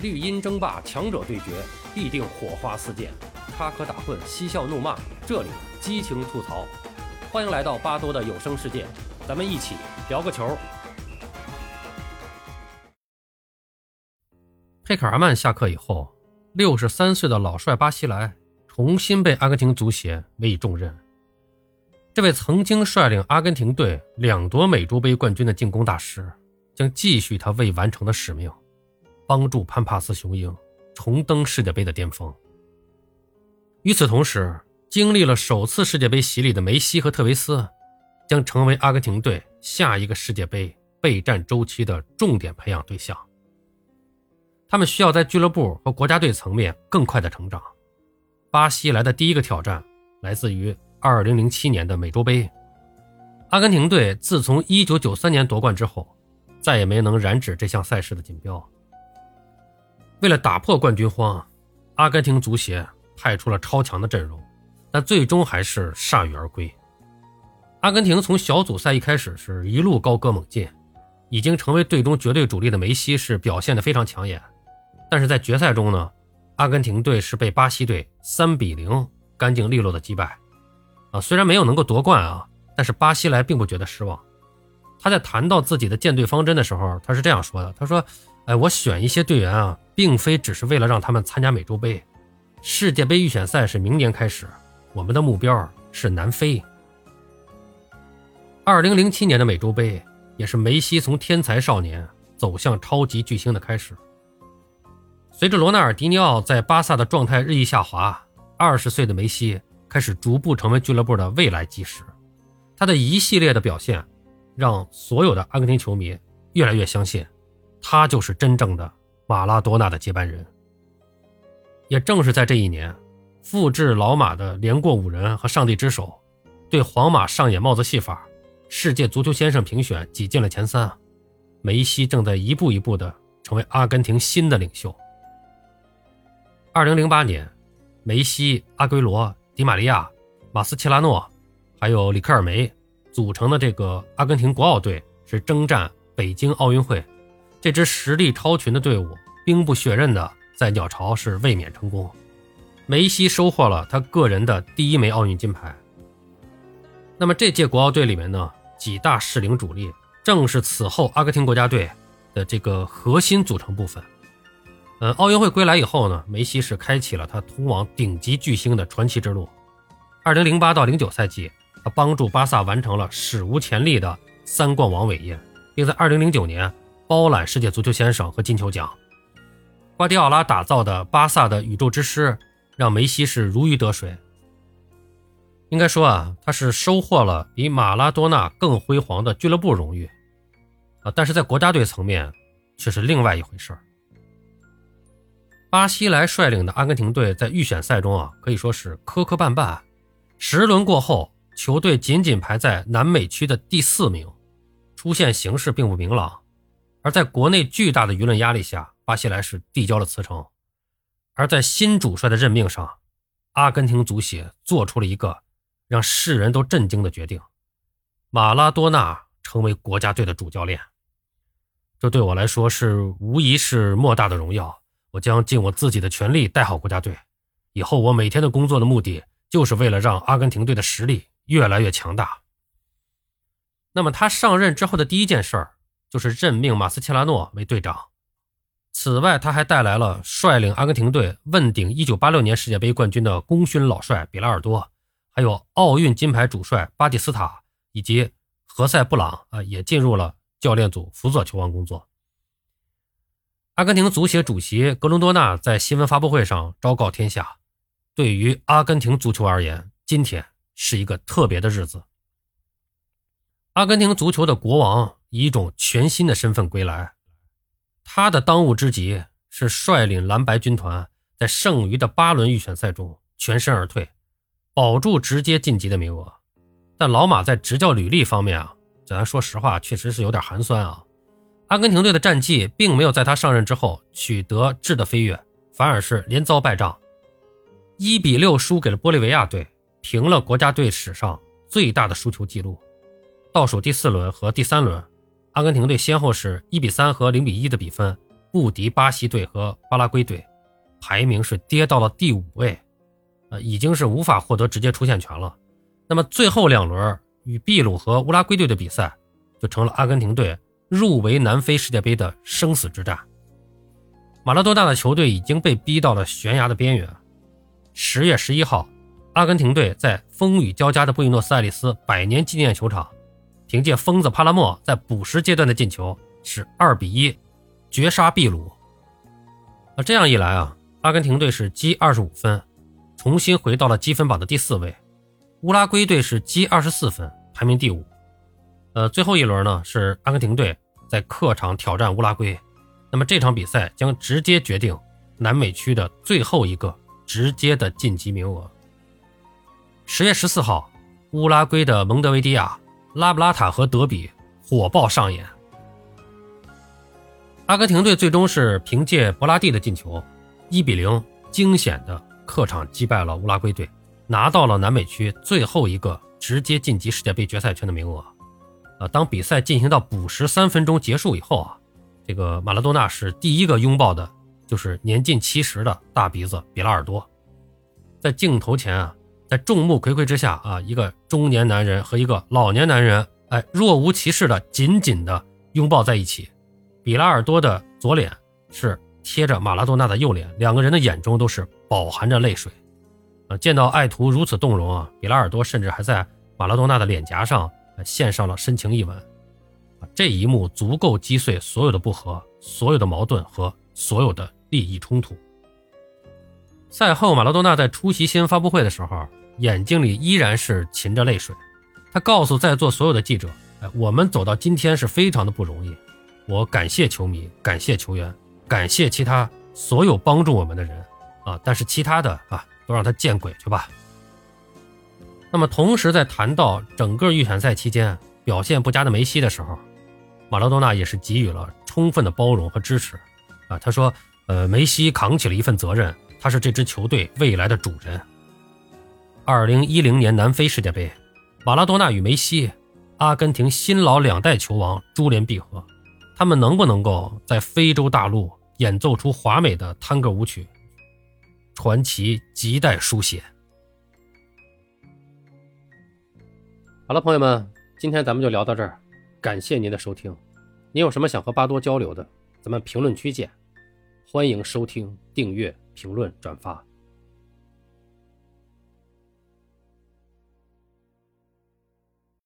绿茵争霸，强者对决，必定火花四溅，插科打诨，嬉笑怒骂，这里激情吐槽。欢迎来到巴多的有声世界，咱们一起聊个球。佩克尔曼下课以后，六十三岁的老帅巴西莱重新被阿根廷足协委以重任。这位曾经率领阿根廷队两夺美洲杯冠军的进攻大师，将继续他未完成的使命。帮助潘帕斯雄鹰重登世界杯的巅峰。与此同时，经历了首次世界杯洗礼的梅西和特维斯，将成为阿根廷队下一个世界杯备战周期的重点培养对象。他们需要在俱乐部和国家队层面更快的成长。巴西来的第一个挑战来自于2007年的美洲杯。阿根廷队自从1993年夺冠之后，再也没能染指这项赛事的锦标。为了打破冠军荒，阿根廷足协派出了超强的阵容，但最终还是铩羽而归。阿根廷从小组赛一开始是一路高歌猛进，已经成为队中绝对主力的梅西是表现得非常抢眼。但是在决赛中呢，阿根廷队是被巴西队三比零干净利落的击败。啊，虽然没有能够夺冠啊，但是巴西莱并不觉得失望。他在谈到自己的舰队方针的时候，他是这样说的：“他说。”哎，我选一些队员啊，并非只是为了让他们参加美洲杯，世界杯预选赛是明年开始，我们的目标是南非。二零零七年的美洲杯也是梅西从天才少年走向超级巨星的开始。随着罗纳尔迪尼奥在巴萨的状态日益下滑，二十岁的梅西开始逐步成为俱乐部的未来基石。他的一系列的表现，让所有的阿根廷球迷越来越相信。他就是真正的马拉多纳的接班人。也正是在这一年，复制老马的连过五人和上帝之手，对皇马上演帽子戏法，世界足球先生评选挤进了前三。梅西正在一步一步的成为阿根廷新的领袖。二零零八年，梅西、阿圭罗、迪玛利亚、马斯切拉诺，还有里克尔梅组成的这个阿根廷国奥队是征战北京奥运会。这支实力超群的队伍，兵不血刃的在鸟巢是卫冕成功。梅西收获了他个人的第一枚奥运金牌。那么这届国奥队里面呢，几大适龄主力正是此后阿根廷国家队的这个核心组成部分。呃，奥运会归来以后呢，梅西是开启了他通往顶级巨星的传奇之路。二零零八到零九赛季，他帮助巴萨完成了史无前例的三冠王伟业，并在二零零九年。包揽世界足球先生和金球奖，瓜迪奥拉打造的巴萨的宇宙之师，让梅西是如鱼得水。应该说啊，他是收获了比马拉多纳更辉煌的俱乐部荣誉啊，但是在国家队层面却是另外一回事巴西莱率领的阿根廷队在预选赛中啊，可以说是磕磕绊绊，十轮过后，球队仅仅排在南美区的第四名，出现形势并不明朗。而在国内巨大的舆论压力下，巴西莱是递交了辞呈。而在新主帅的任命上，阿根廷足协做出了一个让世人都震惊的决定：马拉多纳成为国家队的主教练。这对我来说是无疑是莫大的荣耀。我将尽我自己的全力带好国家队。以后我每天的工作的目的，就是为了让阿根廷队的实力越来越强大。那么他上任之后的第一件事儿。就是任命马斯切拉诺为队长。此外，他还带来了率领阿根廷队问鼎1986年世界杯冠军的功勋老帅比拉尔多，还有奥运金牌主帅巴蒂斯塔以及何塞·布朗啊，也进入了教练组辅佐球王工作。阿根廷足协主席格隆多纳在新闻发布会上昭告天下：对于阿根廷足球而言，今天是一个特别的日子。阿根廷足球的国王。以一种全新的身份归来，他的当务之急是率领蓝白军团在剩余的八轮预选赛中全身而退，保住直接晋级的名额。但老马在执教履历方面啊，咱说实话，确实是有点寒酸啊。阿根廷队的战绩并没有在他上任之后取得质的飞跃，反而是连遭败仗，一比六输给了玻利维亚队，平了国家队史上最大的输球记录。倒数第四轮和第三轮。阿根廷队先后是一比三和零比一的比分不敌巴西队和巴拉圭队，排名是跌到了第五位，呃，已经是无法获得直接出线权了。那么最后两轮与秘鲁和乌拉圭队的比赛，就成了阿根廷队入围南非世界杯的生死之战。马拉多纳的球队已经被逼到了悬崖的边缘。十月十一号，阿根廷队在风雨交加的布宜诺斯艾利斯百年纪念球场，凭借疯子帕拉莫在补时阶段的进球，是二比一绝杀秘鲁。那这样一来啊，阿根廷队是积二十五分，重新回到了积分榜的第四位；乌拉圭队是积二十四分，排名第五。呃，最后一轮呢，是阿根廷队在客场挑战乌拉圭。那么这场比赛将直接决定南美区的最后一个直接的晋级名额。十月十四号，乌拉圭的蒙德维迪亚拉布拉塔和德比火爆上演。阿根廷队最终是凭借博拉蒂的进球，一比零惊险的客场击败了乌拉圭队，拿到了南美区最后一个直接晋级世界杯决赛圈的名额。呃，当比赛进行到补时三分钟结束以后啊。这个马拉多纳是第一个拥抱的，就是年近七十的大鼻子比拉尔多，在镜头前啊，在众目睽睽之下啊，一个中年男人和一个老年男人，哎，若无其事的紧紧的拥抱在一起。比拉尔多的左脸是贴着马拉多纳的右脸，两个人的眼中都是饱含着泪水。啊，见到爱徒如此动容啊，比拉尔多甚至还在马拉多纳的脸颊上献上了深情一吻。这一幕足够击碎所有的不和、所有的矛盾和所有的利益冲突。赛后，马拉多纳在出席新闻发布会的时候，眼睛里依然是噙着泪水。他告诉在座所有的记者：“哎，我们走到今天是非常的不容易。我感谢球迷，感谢球员，感谢其他所有帮助我们的人啊！但是其他的啊，都让他见鬼去吧。”那么，同时在谈到整个预选赛期间表现不佳的梅西的时候，马拉多纳也是给予了充分的包容和支持，啊，他说，呃，梅西扛起了一份责任，他是这支球队未来的主人。二零一零年南非世界杯，马拉多纳与梅西，阿根廷新老两代球王珠联璧合，他们能不能够在非洲大陆演奏出华美的探戈舞曲？传奇亟待书写。好了，朋友们，今天咱们就聊到这儿。感谢您的收听，您有什么想和巴多交流的，咱们评论区见。欢迎收听、订阅、评论、转发。